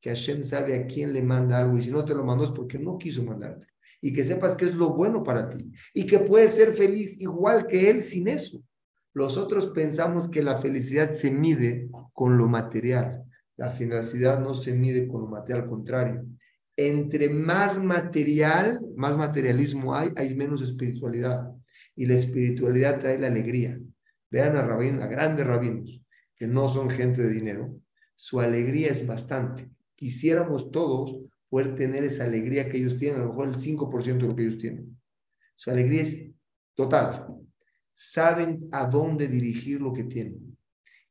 que Hashem sabe a quién le manda algo y si no te lo mandó es porque no quiso mandarte. Y que sepas que es lo bueno para ti y que puedes ser feliz igual que él sin eso. Los otros pensamos que la felicidad se mide con lo material. La felicidad no se mide con lo material, al contrario. Entre más material, más materialismo hay, hay menos espiritualidad. Y la espiritualidad trae la alegría. Vean a, rabin, a grandes rabinos, que no son gente de dinero, su alegría es bastante. Quisiéramos todos poder tener esa alegría que ellos tienen, a lo mejor el 5% de lo que ellos tienen. Su alegría es total saben a dónde dirigir lo que tienen.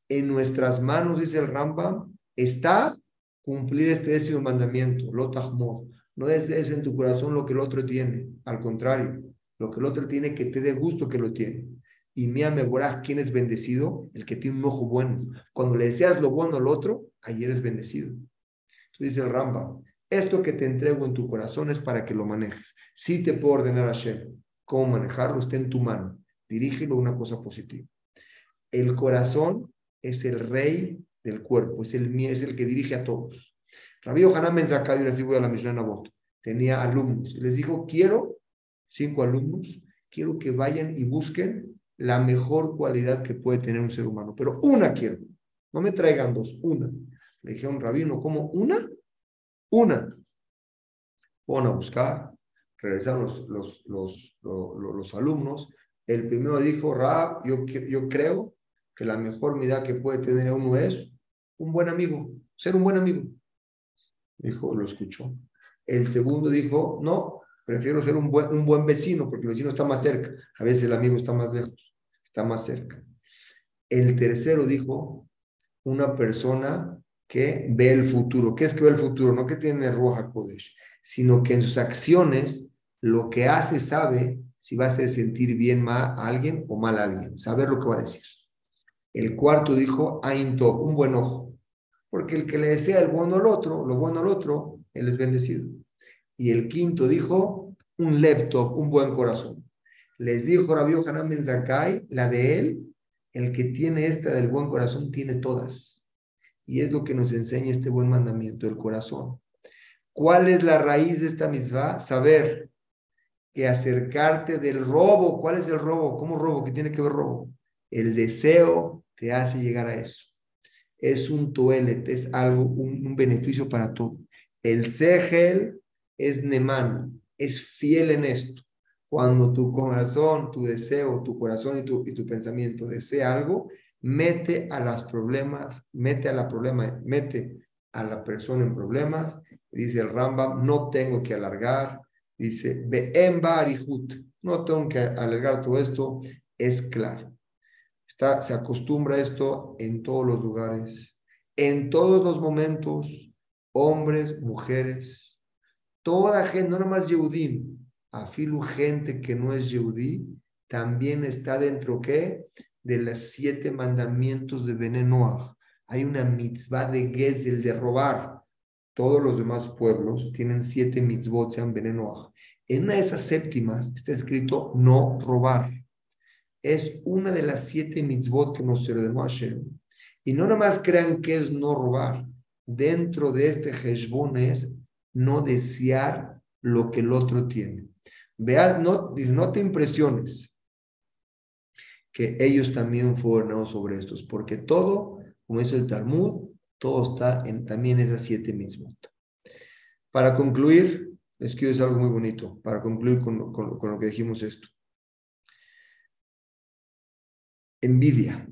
En nuestras manos, dice el Rambam, está cumplir este décimo mandamiento, lotahmod. No desees en tu corazón lo que el otro tiene, al contrario, lo que el otro tiene que te dé gusto que lo tiene. y Mia Meborah, ¿quién es bendecido? El que tiene un ojo bueno. Cuando le deseas lo bueno al otro, ahí eres bendecido. dice el Ramba, esto que te entrego en tu corazón es para que lo manejes. Si te puedo ordenar a Shem cómo manejarlo, está en tu mano. Dirígelo a una cosa positiva. El corazón es el rey del cuerpo, es el, es el que dirige a todos. Rabbi Yohanan Ben Zakkai, de la misión Nabot, tenía alumnos. Les dijo, quiero, cinco alumnos, quiero que vayan y busquen la mejor cualidad que puede tener un ser humano, pero una quiero, no me traigan dos, una. Le dije a un rabino, ¿cómo? ¿Una? Una. Fueron a buscar, regresaron los, los, los, los, alumnos. El primero dijo, Rab, yo, yo creo que la mejor medida que puede tener uno es un buen amigo, ser un buen amigo. Dijo, lo escuchó. El segundo dijo, no, prefiero ser un buen, un buen vecino porque el vecino está más cerca. A veces el amigo está más lejos está más cerca. El tercero dijo, una persona que ve el futuro. ¿Qué es que ve el futuro? No que tiene Roja Kodesh, sino que en sus acciones lo que hace sabe si va a sentir bien a alguien o mal a alguien, saber lo que va a decir. El cuarto dijo, Ainto, un buen ojo, porque el que le desea el bueno al otro, lo bueno al otro, él es bendecido. Y el quinto dijo, un laptop, un buen corazón. Les dijo Rabbi Hanan Ben Zakai, la de él, el que tiene esta del buen corazón tiene todas. Y es lo que nos enseña este buen mandamiento, el corazón. ¿Cuál es la raíz de esta misma? Saber que acercarte del robo, ¿cuál es el robo? ¿Cómo robo? ¿Qué tiene que ver robo? El deseo te hace llegar a eso. Es un toelet, es algo, un, beneficio para todo. El segel es neman, es fiel en esto. Cuando tu corazón, tu deseo, tu corazón y tu, y tu pensamiento desea algo, mete a los problemas, mete a la problema, mete a la persona en problemas. Dice el Rambam, no tengo que alargar. Dice, no tengo que alargar todo esto, es claro. Está, se acostumbra esto en todos los lugares, en todos los momentos, hombres, mujeres, toda gente, no más Yehudim, afilu gente que no es Yehudí, también está dentro ¿qué? De los siete mandamientos de Benenoach. Hay una mitzvah de Gezel, de robar. Todos los demás pueblos tienen siete mitzvot, sean Benenoach. En una de esas séptimas está escrito no robar. Es una de las siete mitzvot que nos ordenó Hashem. Y no nada más crean que es no robar. Dentro de este Heshbon es no desear lo que el otro tiene. Vea, no, no te impresiones que ellos también fueron sobre estos, porque todo, como dice el Talmud, todo está en también esas siete mismos. Para concluir, les quiero decir algo muy bonito, para concluir con, con, lo que dijimos esto. Envidia.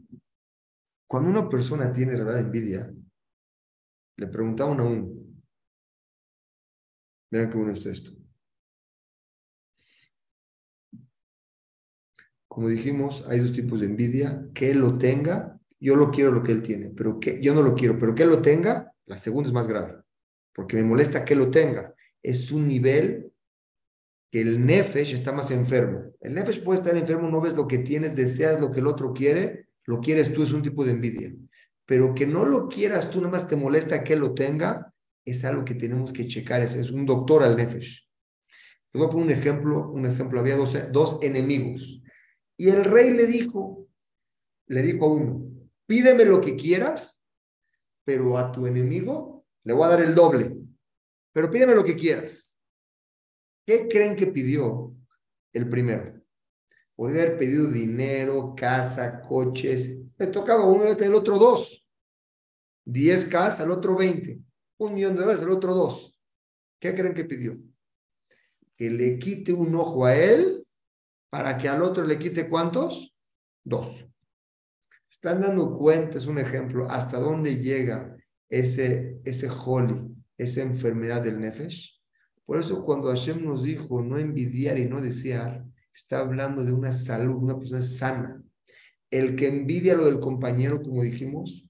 Cuando una persona tiene verdad envidia, le preguntaban a uno, vean qué bueno está esto. Como dijimos, hay dos tipos de envidia, que él lo tenga, yo lo quiero lo que él tiene, pero que yo no lo quiero, pero que él lo tenga, la segunda es más grave, porque me molesta que lo tenga. Es un nivel que el nefesh está más enfermo. El nefesh puede estar enfermo, no ves lo que tienes, deseas lo que el otro quiere, lo quieres tú, es un tipo de envidia. Pero que no lo quieras tú, nada más te molesta que él lo tenga, es algo que tenemos que checar, es, es un doctor al nefesh. Les voy a poner un ejemplo, un ejemplo, había dos, dos enemigos y el rey le dijo, le dijo a uno, pídeme lo que quieras, pero a tu enemigo le voy a dar el doble, pero pídeme lo que quieras. ¿Qué creen que pidió el primero? Podría haber pedido dinero, casa, coches. Le tocaba uno y el otro dos. Diez casas, al otro veinte. Un millón de dólares, el otro dos. ¿Qué creen que pidió? Que le quite un ojo a él para que al otro le quite cuántos? Dos. Están dando cuenta, es un ejemplo, hasta dónde llega ese, ese holy, esa enfermedad del nefesh. Por eso cuando Hashem nos dijo no envidiar y no desear, está hablando de una salud, una persona sana. El que envidia lo del compañero, como dijimos,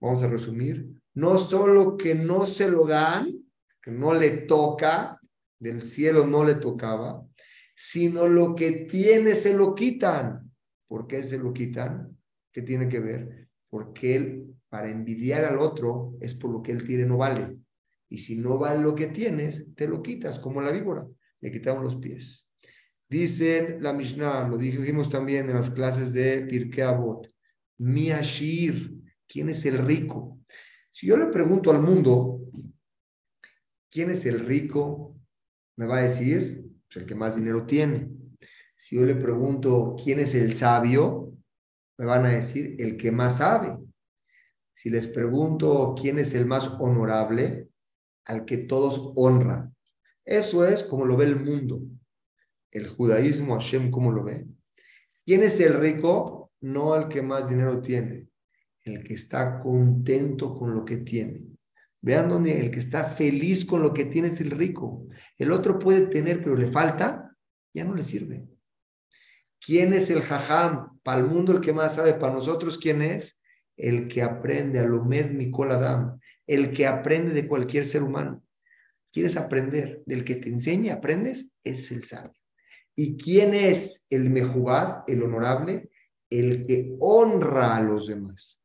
vamos a resumir, no solo que no se lo dan, que no le toca, del cielo no le tocaba, sino lo que tiene se lo quitan. ¿Por qué se lo quitan? ¿Qué tiene que ver? Porque él, para envidiar al otro, es por lo que él tiene, no vale. Y si no vale lo que tienes, te lo quitas, como la víbora. Le quitamos los pies. Dicen la Mishnah, lo dijimos también en las clases de Pirkei Avot, Miashir, ¿quién es el rico? Si yo le pregunto al mundo, ¿quién es el rico? Me va a decir, el que más dinero tiene. Si yo le pregunto, ¿quién es el sabio? Me van a decir, el que más sabe. Si les pregunto, ¿quién es el más honorable? Al que todos honran. Eso es como lo ve el mundo el judaísmo, Hashem, ¿cómo lo ve? ¿Quién es el rico? No el que más dinero tiene, el que está contento con lo que tiene. Vean dónde el que está feliz con lo que tiene es el rico. El otro puede tener, pero le falta, ya no le sirve. ¿Quién es el jajam? Para el mundo el que más sabe, para nosotros, ¿quién es? El que aprende a lo med Mikol Adam, el que aprende de cualquier ser humano. ¿Quieres aprender? Del que te enseña, aprendes, es el sabio. ¿Y quién es el mejubad, el honorable? El que honra a los demás.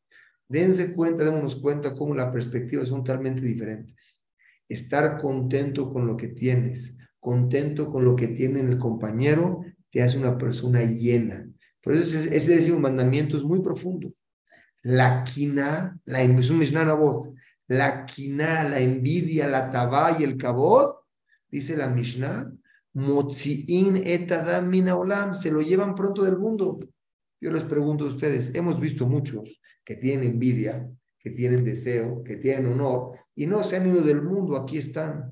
Dense cuenta, démonos cuenta cómo las perspectivas son totalmente diferentes. Estar contento con lo que tienes, contento con lo que tiene el compañero, te hace una persona llena. Por eso ese, ese mandamiento es muy profundo. La quina, la la quina, la envidia, la tabá y el cabot, dice la Mishnah, Motziin olam, se lo llevan pronto del mundo. Yo les pregunto a ustedes, hemos visto muchos que tienen envidia, que tienen deseo, que tienen honor, y no se han ido del mundo, aquí están.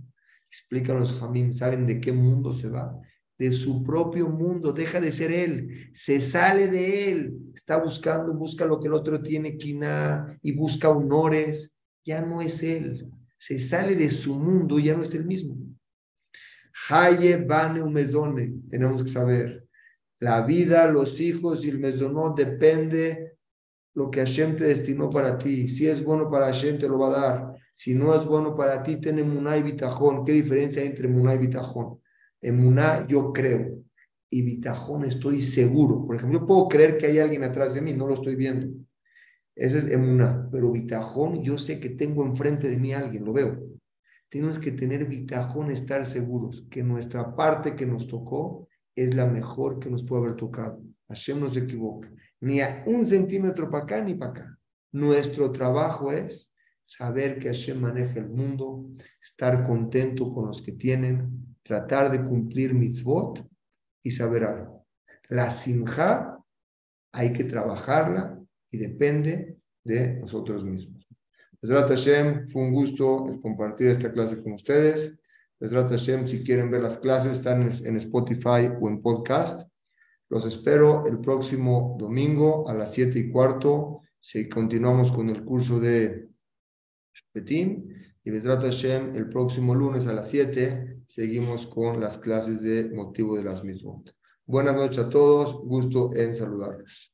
Explícanos, Jamín, ¿saben de qué mundo se va? De su propio mundo, deja de ser él, se sale de él, está buscando, busca lo que el otro tiene, quina, y busca honores, ya no es él, se sale de su mundo, ya no es el mismo. Haye Bane Mezone, tenemos que saber. La vida, los hijos y el mesonot depende lo que Hashem te destinó para ti. Si es bueno para Hashem, te lo va a dar. Si no es bueno para ti, tiene Muná y Bitajón. ¿Qué diferencia hay entre Muná y Bitajón? En Muná yo creo y Bitajón estoy seguro. Por ejemplo, yo puedo creer que hay alguien atrás de mí, no lo estoy viendo. Ese es Emuná. Pero Bitajón, yo sé que tengo enfrente de mí a alguien, lo veo tenemos que tener vitajón, estar seguros que nuestra parte que nos tocó es la mejor que nos puede haber tocado. Hashem no se equivoca, ni a un centímetro para acá ni para acá. Nuestro trabajo es saber que Hashem maneja el mundo, estar contento con los que tienen, tratar de cumplir mitzvot y saber algo. La sinja hay que trabajarla y depende de nosotros mismos. Besrat Hashem, fue un gusto compartir esta clase con ustedes. Besrat Hashem, si quieren ver las clases, están en Spotify o en podcast. Los espero el próximo domingo a las 7 y cuarto. Si continuamos con el curso de Shupetim. Y Besrat Hashem, el próximo lunes a las 7 seguimos con las clases de motivo de las mismas. Buenas noches a todos, gusto en saludarlos.